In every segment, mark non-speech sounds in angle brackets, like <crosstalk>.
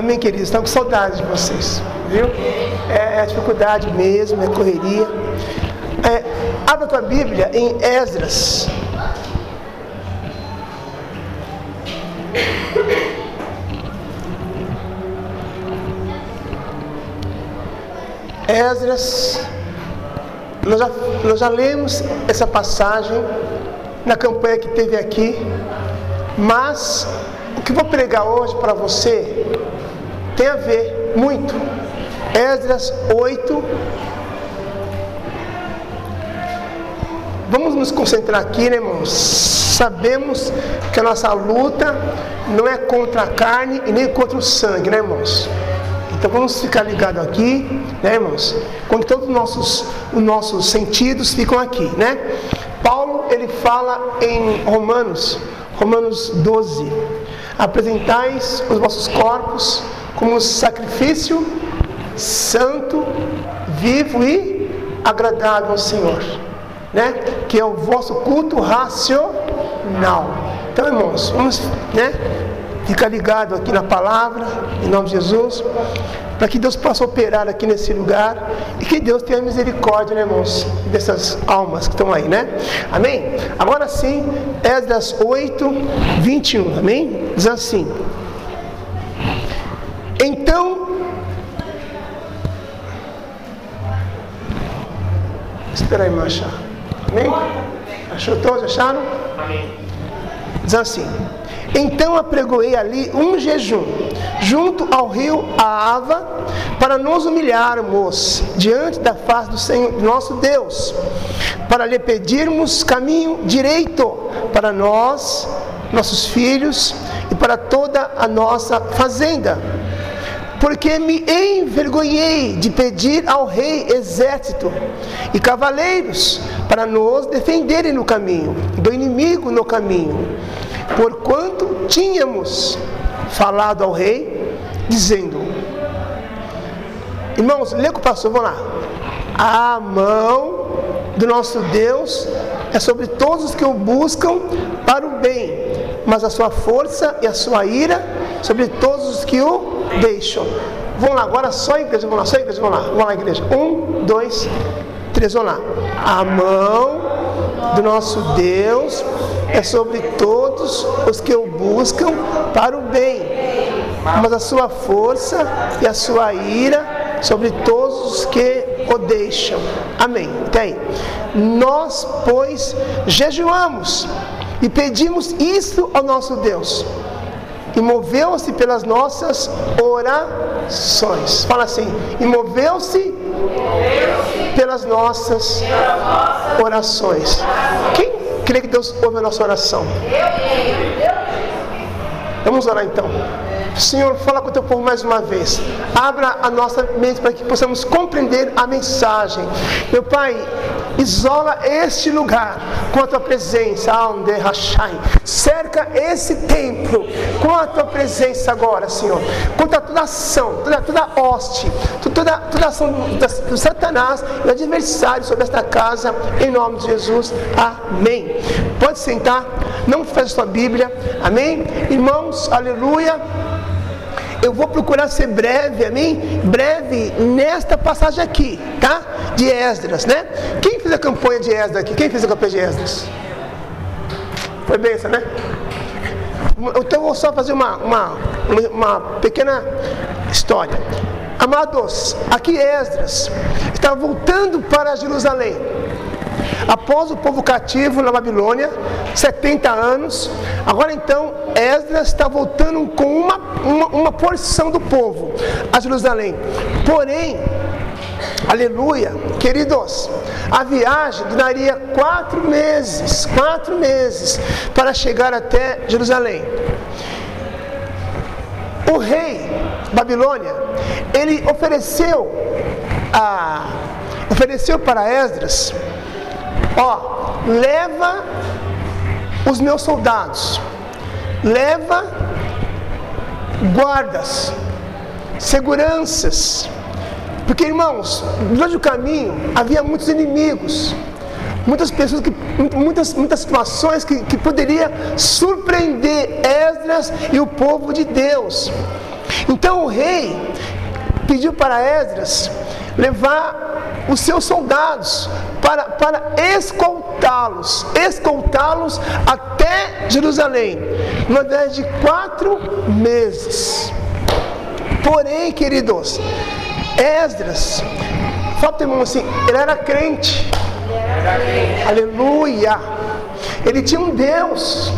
Amém, queridos? Estão com saudade de vocês, viu? É, é dificuldade mesmo, é correria. É, abra tua Bíblia em Esdras. Esdras, nós já, nós já lemos essa passagem na campanha que teve aqui, mas o que vou pregar hoje para você tem a ver muito. Esdras 8. Vamos nos concentrar aqui, né, irmãos? Sabemos que a nossa luta não é contra a carne e nem contra o sangue, né, irmãos? Então vamos ficar ligados aqui, né, irmãos? Quando todos os nossos, os nossos sentidos ficam aqui, né? Paulo, ele fala em Romanos, Romanos 12: Apresentais os vossos corpos como sacrifício santo, vivo e agradável ao Senhor, né? Que é o vosso culto racional. Então, irmãos, vamos, né? Fica ligado aqui na palavra, em nome de Jesus, para que Deus possa operar aqui nesse lugar e que Deus tenha misericórdia, né, irmãos, dessas almas que estão aí, né? Amém? Agora sim, Esdras 8, 21, amém? Diz assim: Então, espera aí, mancha, amém? Achou todos? Acharam? Amém. Diz assim. Então apregoei ali um jejum, junto ao rio Ava, para nos humilharmos diante da face do Senhor nosso Deus, para lhe pedirmos caminho direito para nós, nossos filhos e para toda a nossa fazenda. Porque me envergonhei de pedir ao rei exército e cavaleiros para nos defenderem no caminho, do inimigo no caminho porquanto tínhamos falado ao rei, dizendo: Irmãos, lê com o pastor, vamos lá. A mão do nosso Deus é sobre todos os que o buscam para o bem, mas a sua força e a sua ira sobre todos os que o deixam. Vamos lá, agora só a igreja, vamos lá, só a igreja, vamos lá, vamos lá, igreja. Um, dois, três, vamos lá. A mão do nosso Deus é sobre todos os que o buscam para o bem, mas a sua força e a sua ira sobre todos os que o deixam. Amém. Tem. Nós, pois, jejuamos e pedimos isso ao nosso Deus. E moveu-se pelas nossas orações. Fala assim: e moveu-se pelas nossas orações. Quem crê que Deus ouve a nossa oração? Vamos orar então. Senhor, fala com o teu povo mais uma vez. Abra a nossa mente para que possamos compreender a mensagem. Meu Pai, isola este lugar com a tua presença. Cerca esse templo com a tua presença agora, Senhor. Contra toda ação, toda, toda hoste, toda, toda ação do, do Satanás e adversário sobre esta casa, em nome de Jesus. Amém. Pode sentar, não feche sua Bíblia. Amém. Irmãos, aleluia. Eu vou procurar ser breve, amém? Breve nesta passagem aqui, tá? De Esdras, né? Quem fez a campanha de Esdras aqui? Quem fez a campanha de Esdras? Foi benção, né? Então vou só fazer uma, uma, uma pequena história. Amados, aqui Esdras está voltando para Jerusalém. Após o povo cativo na Babilônia, 70 anos, agora então Esdras está voltando com uma, uma, uma porção do povo a Jerusalém. Porém, Aleluia, queridos, a viagem duraria quatro meses, quatro meses para chegar até Jerusalém. O rei Babilônia, ele ofereceu a, ofereceu para Esdras Ó, leva os meus soldados, leva guardas, seguranças, porque irmãos, durante o caminho havia muitos inimigos, muitas pessoas que muitas, muitas situações que, que poderia surpreender Esdras e o povo de Deus. Então o rei pediu para Esdras levar os seus soldados para, para escoltá-los, escoltá-los até Jerusalém, uma viagem de quatro meses. Porém, queridos, Esdras, fala para irmão assim, ele era crente. Aleluia. Ele tinha um Deus.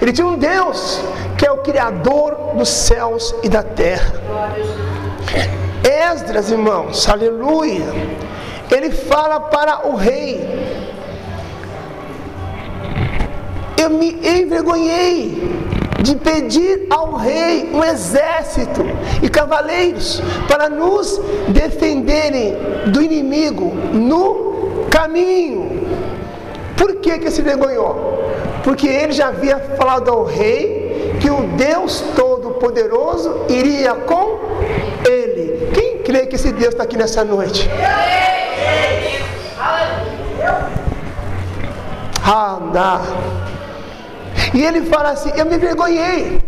Ele tinha um Deus que é o Criador dos céus e da terra. Esdras, irmãos, aleluia. Ele fala para o rei: Eu me envergonhei de pedir ao rei um exército e cavaleiros para nos defenderem do inimigo no caminho. Por que, que se envergonhou? Porque ele já havia falado ao rei que o Deus Todo-Poderoso iria com ele. Quem crê que esse Deus está aqui nessa noite? Anda. E ele fala assim: Eu me envergonhei,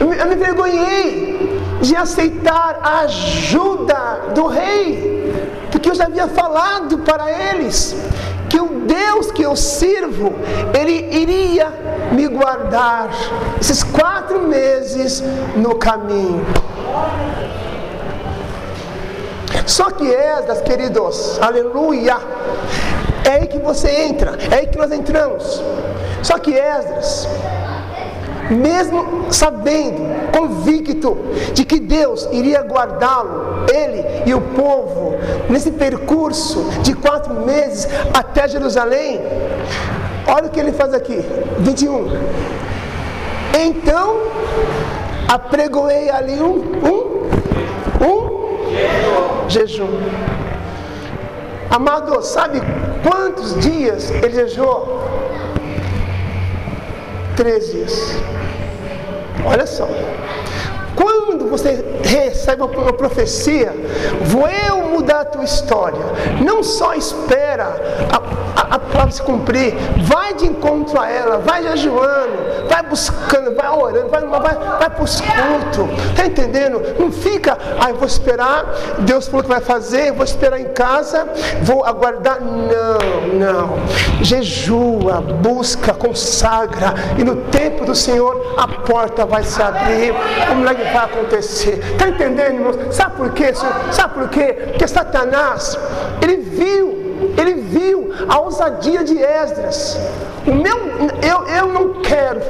eu me, me envergonhei de aceitar a ajuda do rei, porque eu já havia falado para eles que o Deus que eu sirvo, Ele iria me guardar esses quatro meses no caminho. Só que Esdras, queridos, aleluia, é aí que você entra, é aí que nós entramos. Só que Esdras, mesmo sabendo, convicto de que Deus iria guardá-lo, ele e o povo, nesse percurso de quatro meses até Jerusalém, olha o que ele faz aqui, 21. Então, apregoei ali um, um, um jejum. Amado, sabe quantos dias ele jejuou? Três dias. Olha só. Quando você recebe uma profecia, vou eu mudar a tua história. Não só espera a, a, palavra se cumprir, vai de encontro a ela, vai jejuando, vai buscando, vai orando, vai, vai, vai para os cultos. Está entendendo? Não fica, ah, vou esperar, Deus falou que vai fazer, vou esperar em casa, vou aguardar. Não, não. Jejua, busca, consagra, e no tempo do Senhor a porta vai se abrir, o milagre vai acontecer. Está entendendo, irmãos? Sabe por quê? Sabe por quê? Porque Satanás, ele viu, ele viu a ousadia de Esdras. O meu, eu, eu não quero.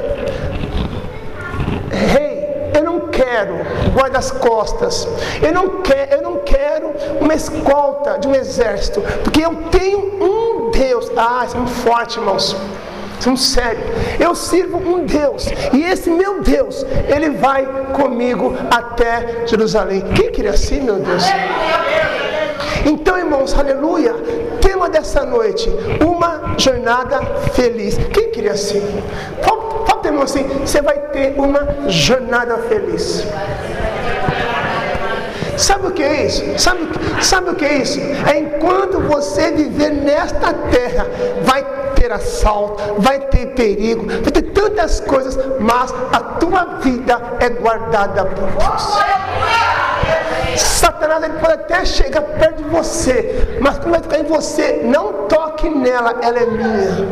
Rei, eu não quero guardas-costas. Eu não quero, eu não quero uma escolta de um exército, porque eu tenho um Deus. Ah, muito forte, irmãos. São sério. Eu sirvo um Deus. E esse meu Deus, ele vai comigo até Jerusalém. Quem queria assim, meu Deus? Então, irmãos, aleluia. Dessa noite: uma jornada feliz. Quem queria assim? Fala, irmão, assim: você vai ter uma jornada feliz. Sabe o que é isso? Sabe, sabe o que é isso? É enquanto você viver nesta terra, vai ter assalto, vai ter perigo, vai ter tantas coisas, mas a tua vida é guardada por Deus. Satanás ele pode até chegar perto de você, mas como vai ficar em você, não toque nela, ela é minha.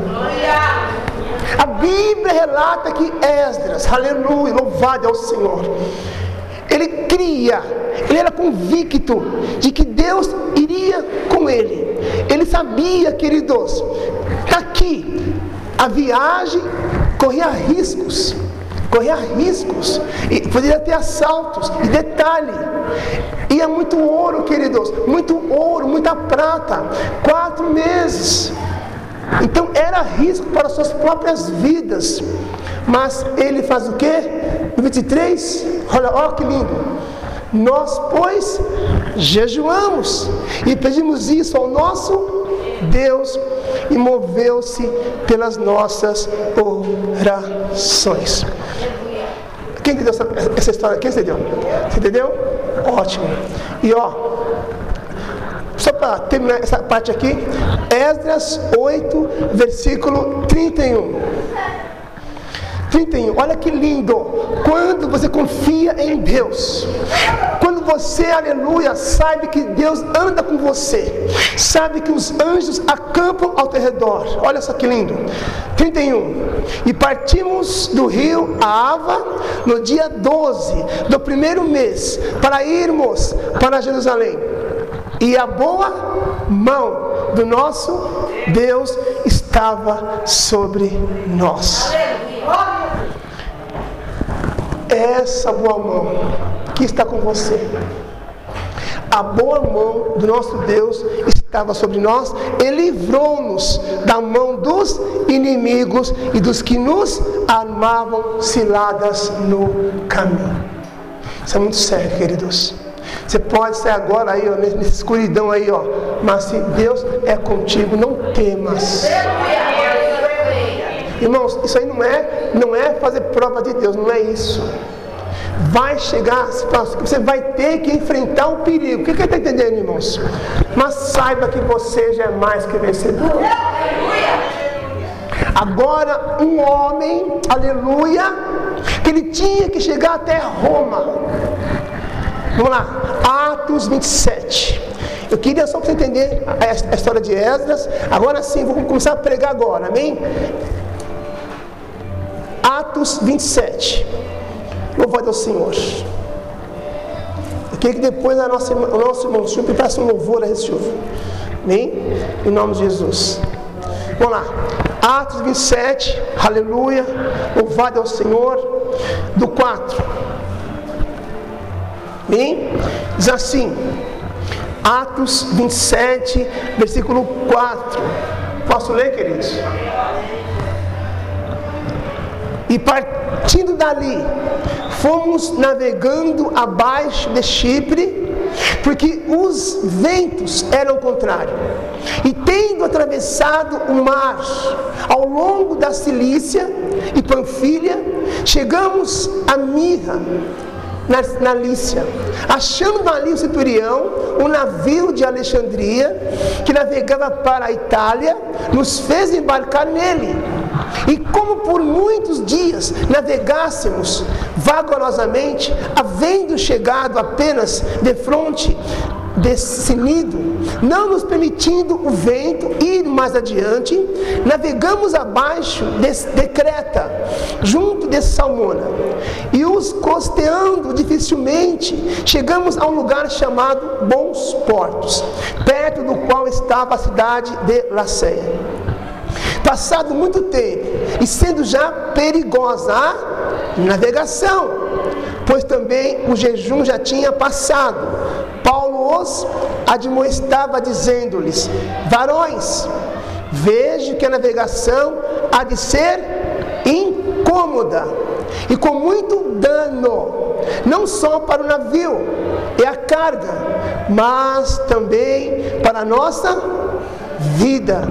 A Bíblia relata que Esdras, aleluia, louvado é o Senhor. Ele cria, ele era convicto de que Deus iria com ele. Ele sabia, queridos, está aqui, a viagem corria riscos, corria riscos, e poderia ter assaltos, e detalhe, ia muito ouro, queridos, muito ouro, muita prata, quatro meses. Então era risco para suas próprias vidas. Mas ele faz o que? No 23, olha, olha que lindo. Nós, pois, jejuamos e pedimos isso ao nosso Deus e moveu-se pelas nossas orações. Quem entendeu essa, essa história? Quem entendeu? Você entendeu? Ótimo. E ó, só para terminar essa parte aqui, Esdras 8, versículo 31. 31. Olha que lindo. Quando você confia em Deus. Você, aleluia, sabe que Deus anda com você. Sabe que os anjos acampam ao teu redor. Olha só que lindo. 31. E partimos do rio Ava no dia 12 do primeiro mês para irmos para Jerusalém. E a boa mão do nosso Deus estava sobre nós. Essa boa mão que está com você. A boa mão do nosso Deus estava sobre nós e livrou-nos da mão dos inimigos e dos que nos armavam ciladas no caminho. Isso é muito sério, queridos. Você pode sair agora aí, ó, nessa escuridão aí, ó. Mas se Deus é contigo, não temas. Irmãos, isso aí não é, não é fazer prova de Deus, não é isso. Vai chegar, você vai ter que enfrentar o perigo. O que, que está entendendo, irmãos? Mas saiba que você já é mais que vencedor. Agora, um homem, aleluia, que ele tinha que chegar até Roma. Vamos lá, Atos 27. Eu queria só para você entender a, história de Esdras. Agora sim, vou começar a pregar agora, amém? Atos 27. Louvado ao Senhor. Eu queria que depois a nossa, o nosso irmão Chupa peça um louvor a esse Senhor. Amém? Em nome de Jesus. Vamos lá. Atos 27, aleluia. Louvado ao Senhor. Do 4. Amém? Diz assim, Atos 27, versículo 4. Posso ler, queridos? E partindo dali, fomos navegando abaixo de Chipre, porque os ventos eram contrários. E tendo atravessado o mar ao longo da Cilícia e Panfilha, chegamos a Mirra na, na Lícia. Achando ali o centurião, um navio de Alexandria, que navegava para a Itália, nos fez embarcar nele. E como por muitos dias navegássemos vagarosamente, havendo chegado apenas de frente descinido, não nos permitindo o vento ir mais adiante, navegamos abaixo de, Creta, junto de Salmona, e os costeando dificilmente, chegamos a um lugar chamado Bons Portos, perto do qual estava a cidade de Laceia. Passado muito tempo, e sendo já perigosa a navegação, pois também o jejum já tinha passado, Paulo os admoestava, dizendo-lhes: Varões, vejo que a navegação há de ser incômoda e com muito dano, não só para o navio e a carga, mas também para a nossa vida.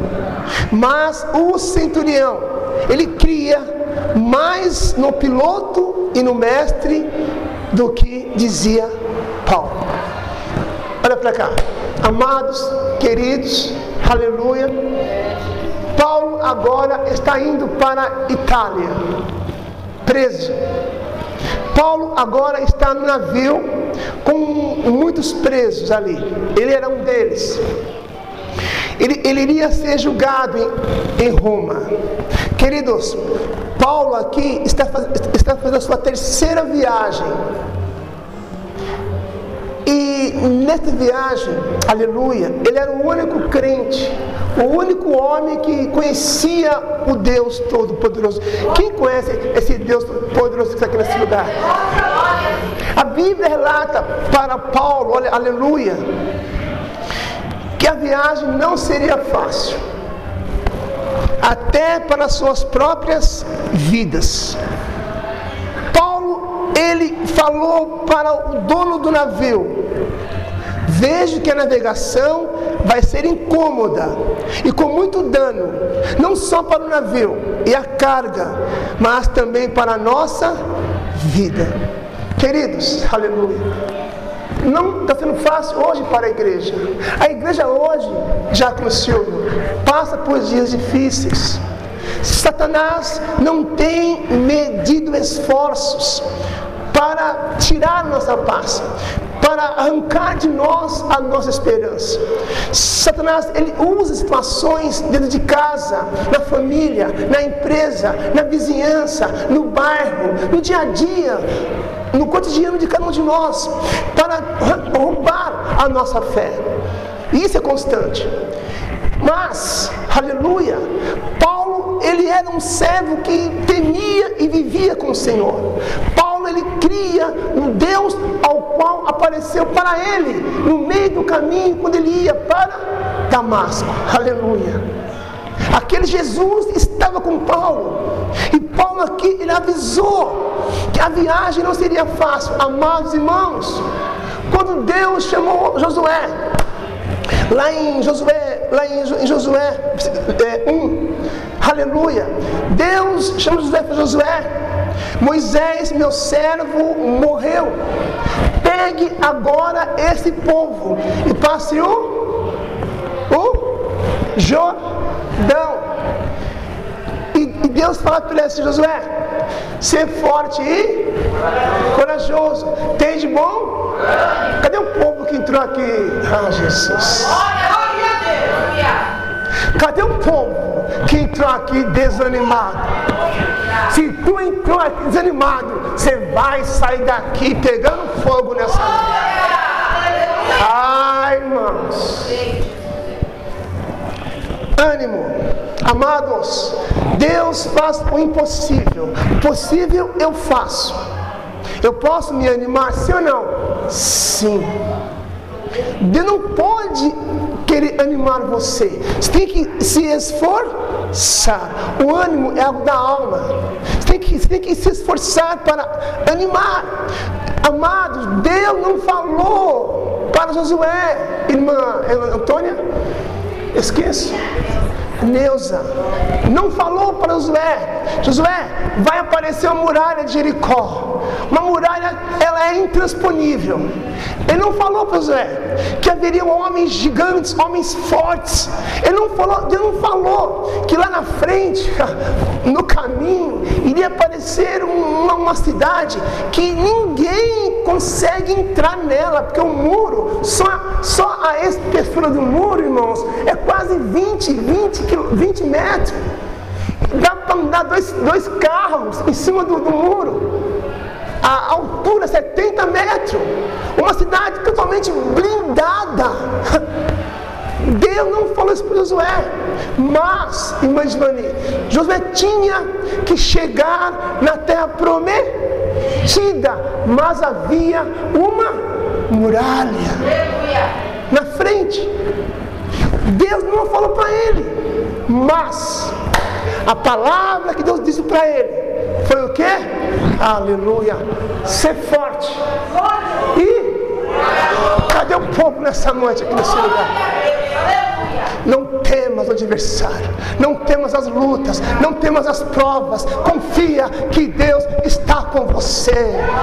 Mas o centurião, ele cria mais no piloto e no mestre do que dizia Paulo. Olha para cá. Amados, queridos, aleluia. Paulo agora está indo para Itália, preso. Paulo agora está no navio com muitos presos ali. Ele era um deles. Ele, ele iria ser julgado em, em, Roma. Queridos, Paulo aqui está, está fazendo a sua terceira viagem e nessa viagem, aleluia, ele era o único crente, o único homem que conhecia o Deus Todo-Poderoso. Quem conhece esse Deus Todo-Poderoso que está aqui nesse lugar? A Bíblia relata para Paulo, olha, aleluia, que a viagem não seria fácil, até para suas próprias vidas ele falou para o dono do navio: Vejo que a navegação vai ser incômoda e com muito dano, não só para o navio e a carga, mas também para a nossa vida. Queridos, aleluia. Não está sendo fácil hoje para a igreja. A igreja hoje, já com o Senhor, passa por dias difíceis. Satanás não tem medido esforços para tirar nossa paz, para arrancar de nós a nossa esperança. Satanás, ele usa situações dentro de casa, na família, na empresa, na vizinhança, no bairro, no dia a dia, no cotidiano de cada um de nós, para roubar a nossa fé. Isso é constante. Mas, aleluia, Paulo, ele era um servo que temia e vivia com o Senhor. Paulo, ele cria no Deus ao qual apareceu para ele no meio do caminho quando ele ia para Damasco. Aleluia. Aquele Jesus estava com Paulo. E Paulo aqui ele avisou que a viagem não seria fácil. Amados irmãos, quando Deus chamou Josué, lá em Josué, lá em Josué é, 1, aleluia, Deus chama Josué para Josué, Moisés, meu servo, morreu. Pegue agora esse povo e passe o, o Jordão. E, e Deus fala para ele assim, Josué, ser forte e corajoso. Tem de bom? Cadê o povo que entrou aqui? Ah, Jesus. Cadê o povo que entrou aqui desanimado? Se tu entrou aqui desanimado, você vai sair daqui pegando fogo nessa noite. Ai, irmãos. Ânimo, amados. Deus faz o impossível. O possível eu faço. Eu posso me animar, sim ou não? Sim. Deus não pode querer animar você. Você tem que se esforçar. O ânimo é algo da alma. Você tem que, você tem que se esforçar para animar. Amados, Deus não falou para Josué, irmã Antônia, esqueça. Neuza não falou para Josué, Josué, vai aparecer uma muralha de Jericó. Uma muralha, ela é intransponível. Ele não falou para Josué que haveriam homens gigantes, homens fortes. Ele não falou, Deus não falou que lá na frente, <laughs> no caminho, iria aparecer uma, uma cidade que ninguém consegue entrar nela, porque o muro, só, só a espessura do muro, irmãos, é quase 20, 20 20 metros. Dá para andar dois, dois carros em cima do, do muro. A altura 70 metros. Uma cidade totalmente blindada. <laughs> Deus não falou isso para Josué. Mas, irmã Giovanni, Josué tinha que chegar na terra prometida. Mas havia uma muralha na frente. Deus não falou para ele. Mas a palavra que Deus disse para ele foi o que? Aleluia. Ser forte. E cadê o povo nessa noite aqui nesse lugar? Não temas o adversário, não temas as lutas, não temas as provas. Confia que Deus está com você.